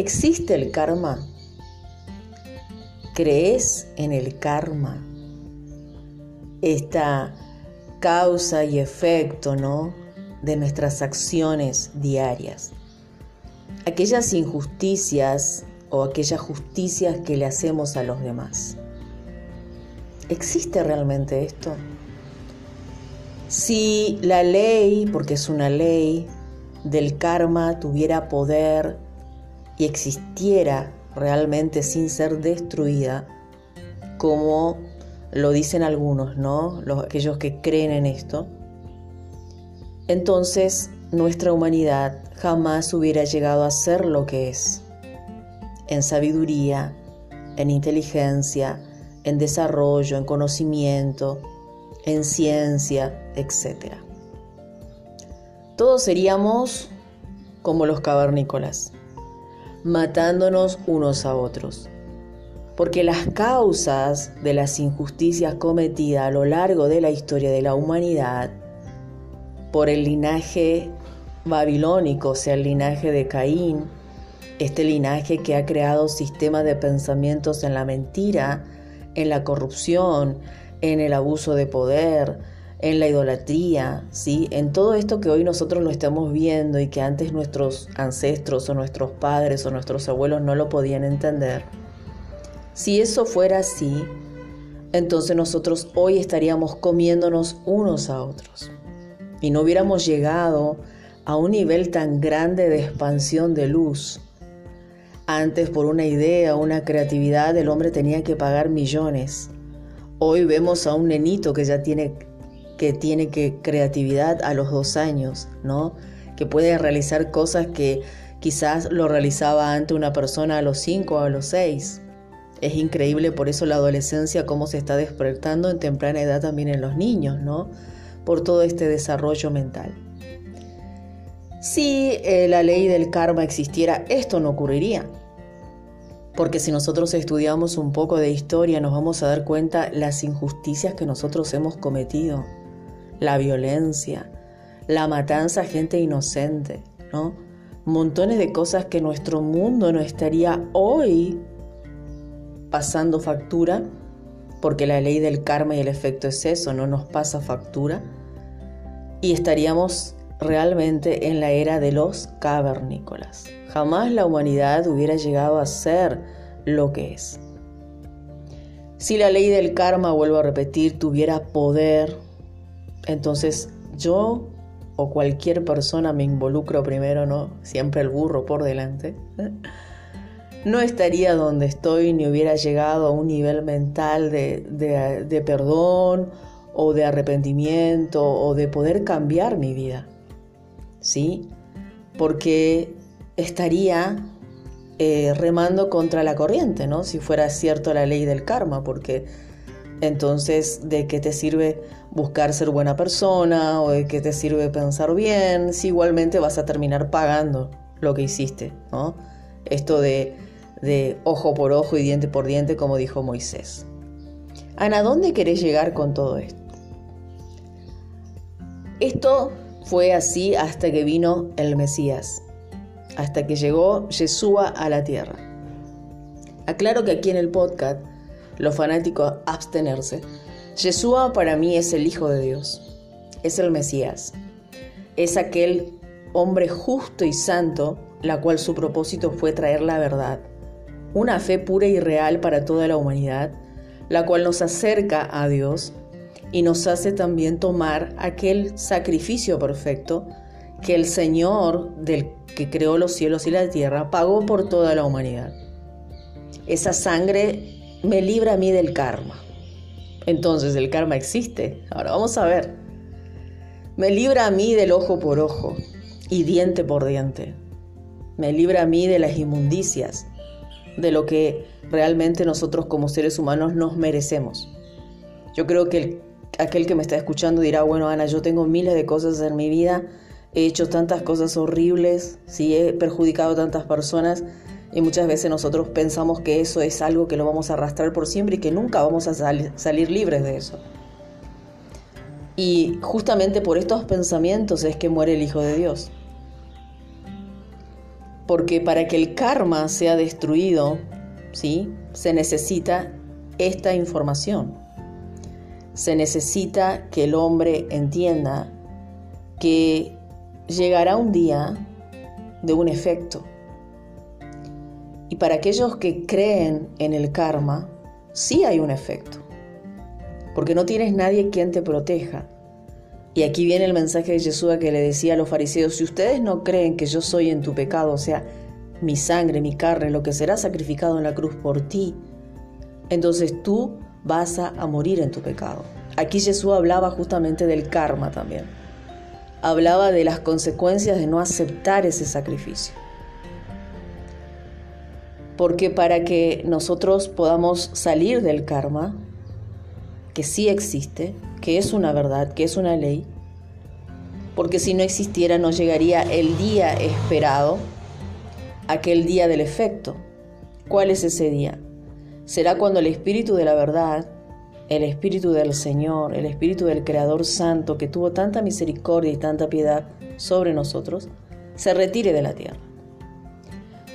¿Existe el karma? ¿Crees en el karma? Esta causa y efecto, ¿no? De nuestras acciones diarias. Aquellas injusticias o aquellas justicias que le hacemos a los demás. ¿Existe realmente esto? Si la ley, porque es una ley, del karma tuviera poder y existiera realmente sin ser destruida, como lo dicen algunos, ¿no? Los, aquellos que creen en esto, entonces nuestra humanidad jamás hubiera llegado a ser lo que es, en sabiduría, en inteligencia, en desarrollo, en conocimiento, en ciencia, etc. Todos seríamos como los cavernícolas, matándonos unos a otros. Porque las causas de las injusticias cometidas a lo largo de la historia de la humanidad por el linaje babilónico, o sea, el linaje de Caín, este linaje que ha creado sistemas de pensamientos en la mentira, en la corrupción, en el abuso de poder, en la idolatría, ¿sí? En todo esto que hoy nosotros lo estamos viendo y que antes nuestros ancestros o nuestros padres o nuestros abuelos no lo podían entender. Si eso fuera así, entonces nosotros hoy estaríamos comiéndonos unos a otros y no hubiéramos llegado a un nivel tan grande de expansión de luz. Antes por una idea, una creatividad, el hombre tenía que pagar millones. Hoy vemos a un nenito que ya tiene que tiene que creatividad a los dos años, ¿no? Que puede realizar cosas que quizás lo realizaba antes una persona a los cinco o a los seis. Es increíble por eso la adolescencia, cómo se está despertando en temprana edad también en los niños, ¿no? Por todo este desarrollo mental. Si eh, la ley del karma existiera, esto no ocurriría. Porque si nosotros estudiamos un poco de historia, nos vamos a dar cuenta las injusticias que nosotros hemos cometido la violencia, la matanza a gente inocente, ¿no? Montones de cosas que nuestro mundo no estaría hoy pasando factura, porque la ley del karma y el efecto es eso, no nos pasa factura, y estaríamos realmente en la era de los cavernícolas. Jamás la humanidad hubiera llegado a ser lo que es. Si la ley del karma, vuelvo a repetir, tuviera poder, entonces yo o cualquier persona me involucro primero, ¿no? Siempre el burro por delante. No estaría donde estoy ni hubiera llegado a un nivel mental de, de perdón o de arrepentimiento o de poder cambiar mi vida. ¿Sí? Porque estaría eh, remando contra la corriente, ¿no? Si fuera cierto la ley del karma, porque entonces, ¿de qué te sirve buscar ser buena persona o de qué te sirve pensar bien si igualmente vas a terminar pagando lo que hiciste, ¿no? Esto de, de ojo por ojo y diente por diente, como dijo Moisés. Ana, ¿dónde querés llegar con todo esto? Esto fue así hasta que vino el Mesías, hasta que llegó Yeshua a la tierra. Aclaro que aquí en el podcast los fanáticos abstenerse. Yeshua para mí es el Hijo de Dios, es el Mesías, es aquel hombre justo y santo, la cual su propósito fue traer la verdad, una fe pura y real para toda la humanidad, la cual nos acerca a Dios y nos hace también tomar aquel sacrificio perfecto que el Señor del que creó los cielos y la tierra pagó por toda la humanidad. Esa sangre me libra a mí del karma. Entonces el karma existe. Ahora vamos a ver. Me libra a mí del ojo por ojo y diente por diente. Me libra a mí de las inmundicias, de lo que realmente nosotros como seres humanos nos merecemos. Yo creo que aquel que me está escuchando dirá, bueno Ana, yo tengo miles de cosas en mi vida, he hecho tantas cosas horribles, sí, he perjudicado a tantas personas y muchas veces nosotros pensamos que eso es algo que lo vamos a arrastrar por siempre y que nunca vamos a salir libres de eso. Y justamente por estos pensamientos es que muere el Hijo de Dios. Porque para que el karma sea destruido, ¿sí? Se necesita esta información. Se necesita que el hombre entienda que llegará un día de un efecto. Y para aquellos que creen en el karma, sí hay un efecto. Porque no tienes nadie quien te proteja. Y aquí viene el mensaje de Jesús que le decía a los fariseos, si ustedes no creen que yo soy en tu pecado, o sea, mi sangre, mi carne, lo que será sacrificado en la cruz por ti, entonces tú vas a, morir en tu pecado. Aquí Jesús hablaba justamente del karma también. Hablaba de las consecuencias de no aceptar ese sacrificio. Porque para que nosotros podamos salir del karma, que sí existe, que es una verdad, que es una ley, porque si no existiera no llegaría el día esperado, aquel día del efecto. ¿Cuál es ese día? Será cuando el Espíritu de la verdad, el Espíritu del Señor, el Espíritu del Creador Santo, que tuvo tanta misericordia y tanta piedad sobre nosotros, se retire de la tierra.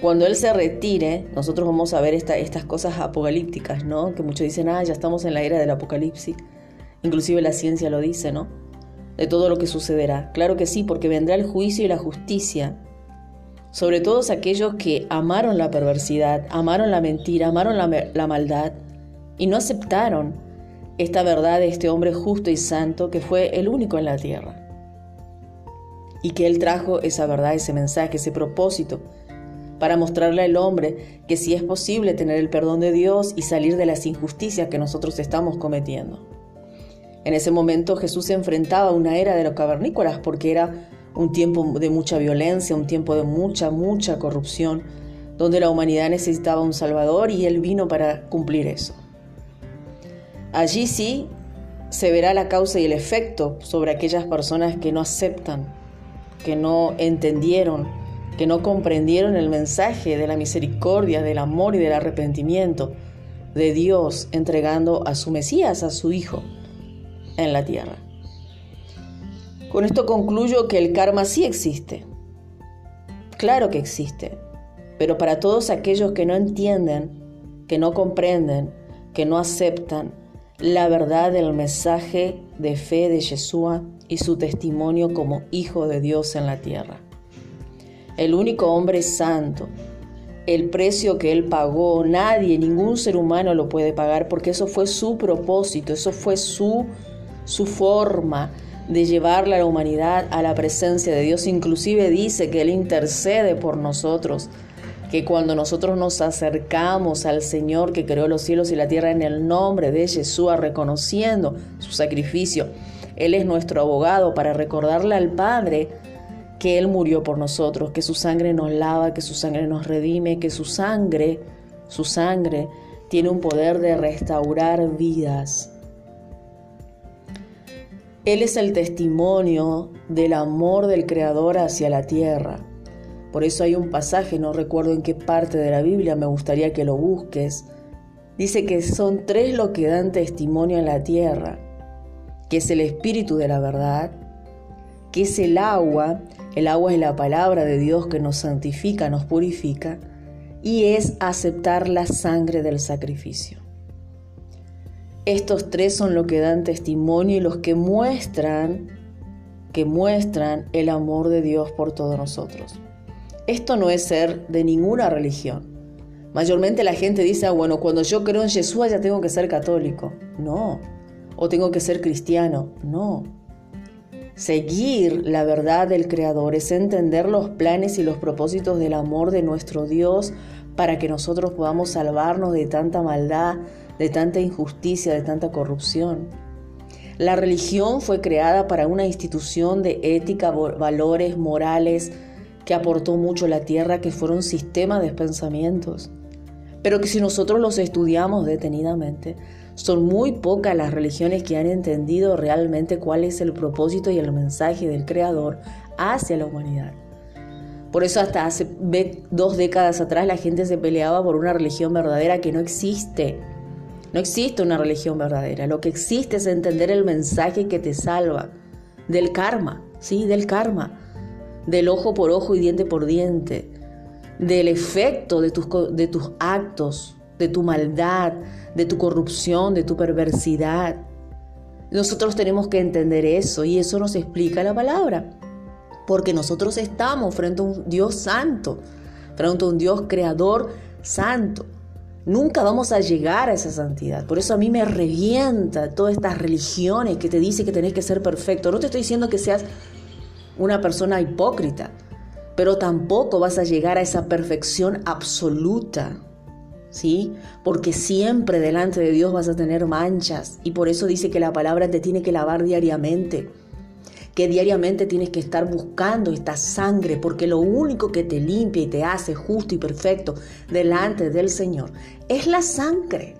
Cuando Él se retire, nosotros vamos a ver estas cosas apocalípticas, ¿no? Que muchos dicen, ah, ya estamos en la era del apocalipsis. Inclusive la ciencia lo dice, ¿no? De todo lo que sucederá. Claro que sí, porque vendrá el juicio y la justicia sobre todos aquellos que amaron la perversidad, amaron la mentira, amaron la, maldad y no aceptaron esta verdad de este hombre justo y santo que fue el único en la tierra. Y que Él trajo esa verdad, ese mensaje, ese propósito, para mostrarle al hombre que sí es posible tener el perdón de Dios y salir de las injusticias que nosotros estamos cometiendo. En ese momento Jesús se enfrentaba a una era de los cavernícolas porque era un tiempo de mucha violencia, un tiempo de mucha, mucha corrupción, donde la humanidad necesitaba un Salvador y Él vino para cumplir eso. Allí sí se verá la causa y el efecto sobre aquellas personas que no aceptan, que no entendieron, que no comprendieron el mensaje de la misericordia, del amor y del arrepentimiento de Dios entregando a su Mesías, a su Hijo, en la tierra. Con esto concluyo que el karma sí existe. Claro que existe, pero para todos aquellos que no entienden, que no comprenden, que no aceptan la verdad del mensaje de fe de Yeshua y su testimonio como Hijo de Dios en la tierra. El único hombre santo, el precio que él pagó, nadie, ningún ser humano lo puede pagar porque eso fue su propósito, eso fue su, su forma de llevarle a la humanidad a la presencia de Dios. Inclusive dice que Él intercede por nosotros, que cuando nosotros nos acercamos al Señor que creó los cielos y la tierra en el nombre de Jesús, reconociendo su sacrificio, Él es nuestro abogado para recordarle al Padre que Él murió por nosotros, que su sangre nos lava, que su sangre nos redime, que su sangre, su sangre, tiene un poder de restaurar vidas. Él es el testimonio del amor del Creador hacia la tierra. Por eso hay un pasaje, no recuerdo en qué parte de la Biblia, me gustaría que lo busques. Dice que son tres los que dan testimonio en la tierra, que es el Espíritu de la verdad, que es el agua, el agua es la palabra de Dios que nos santifica, nos purifica, y es aceptar la sangre del sacrificio. Estos tres son los que dan testimonio y los que muestran que muestran el amor de Dios por todos nosotros. Esto no es ser de ninguna religión. Mayormente la gente dice, ah, bueno, cuando yo creo en Jesús ya tengo que ser católico. No. O tengo que ser cristiano. No. Seguir la verdad del Creador es entender los planes y los propósitos del amor de nuestro Dios para que nosotros podamos salvarnos de tanta maldad, de tanta injusticia, de tanta corrupción. La religión fue creada para una institución de ética, valores, morales, que aportó mucho a la tierra, que fueron sistemas de pensamientos. Pero que si nosotros los estudiamos detenidamente, son muy pocas las religiones que han entendido realmente cuál es el propósito y el mensaje del Creador hacia la humanidad. Por eso hasta hace dos décadas atrás la gente se peleaba por una religión verdadera que no existe. No existe una religión verdadera. Lo que existe es entender el mensaje que te salva del karma, ¿sí? Del karma. Del ojo por ojo y diente por diente. Del efecto de tus, de tus actos, de tu maldad, de tu corrupción, de tu perversidad. Nosotros tenemos que entender eso y eso nos explica la palabra. Porque nosotros estamos frente a un Dios santo, frente a un Dios creador santo. Nunca vamos a llegar a esa santidad. Por eso a mí me revienta todas estas religiones que te dicen que tenés que ser perfecto. No te estoy diciendo que seas una persona hipócrita, pero tampoco vas a llegar a esa perfección absoluta. ¿Sí? Porque siempre delante de Dios vas a tener manchas y por eso dice que la palabra te tiene que lavar diariamente que diariamente tienes que estar buscando esta sangre, porque lo único que te limpia y te hace justo y perfecto delante del Señor es la sangre.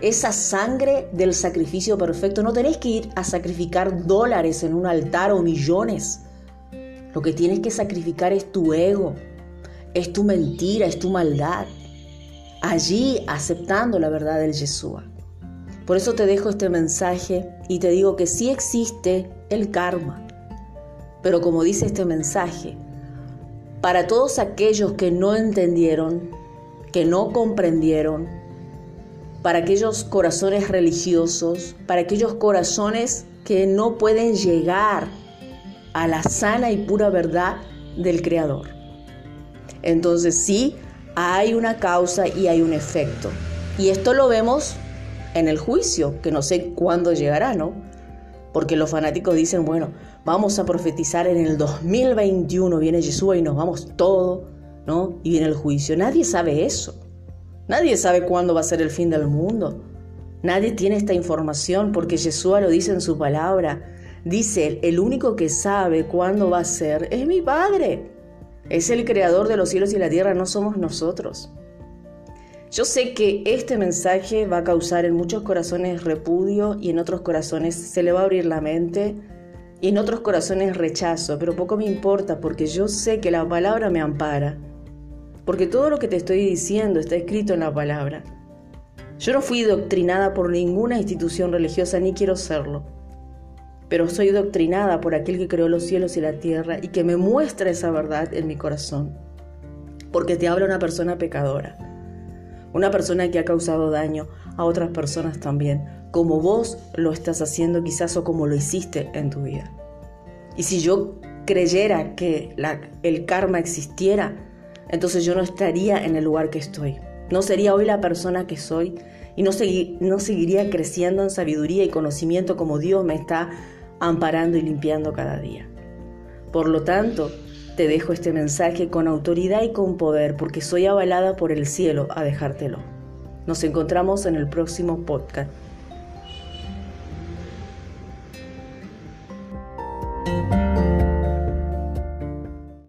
Esa sangre del sacrificio perfecto. No tenés que ir a sacrificar dólares en un altar o millones. Lo que tienes que sacrificar es tu ego, es tu mentira, es tu maldad. Allí aceptando la verdad del Yeshua. Por eso te dejo este mensaje y te digo que sí existe el karma. Pero como dice este mensaje, para todos aquellos que no entendieron, que no comprendieron, para aquellos corazones religiosos, para aquellos corazones que no pueden llegar a la sana y pura verdad del Creador. Entonces sí, hay una causa y hay un efecto. Y esto lo vemos en el juicio, que no sé cuándo llegará, ¿no? Porque los fanáticos dicen, bueno, vamos a profetizar en el 2021, viene Jesús y nos vamos todo, ¿no? Y viene el juicio. Nadie sabe eso. Nadie sabe cuándo va a ser el fin del mundo. Nadie tiene esta información porque Jesús lo dice en su palabra. Dice, el único que sabe cuándo va a ser es mi Padre. Es el creador de los cielos y la tierra, no somos nosotros. Yo sé que este mensaje va a causar en muchos corazones repudio y en otros corazones se le va a abrir la mente y en otros corazones rechazo, pero poco me importa porque yo sé que la palabra me ampara, porque todo lo que te estoy diciendo está escrito en la palabra. Yo no fui doctrinada por ninguna institución religiosa ni quiero serlo, pero soy doctrinada por aquel que creó los cielos y la tierra y que me muestra esa verdad en mi corazón, porque te habla una persona pecadora una persona que ha causado daño a otras personas también, como vos lo estás haciendo quizás o como lo hiciste en tu vida. Y si yo creyera que el karma existiera, entonces yo no estaría en el lugar que estoy. No sería hoy la persona que soy y no, no seguiría creciendo en sabiduría y conocimiento como Dios me está amparando y limpiando cada día. Por lo tanto, te dejo este mensaje con autoridad y con poder porque soy avalada por el cielo a dejártelo. Nos encontramos en el próximo podcast.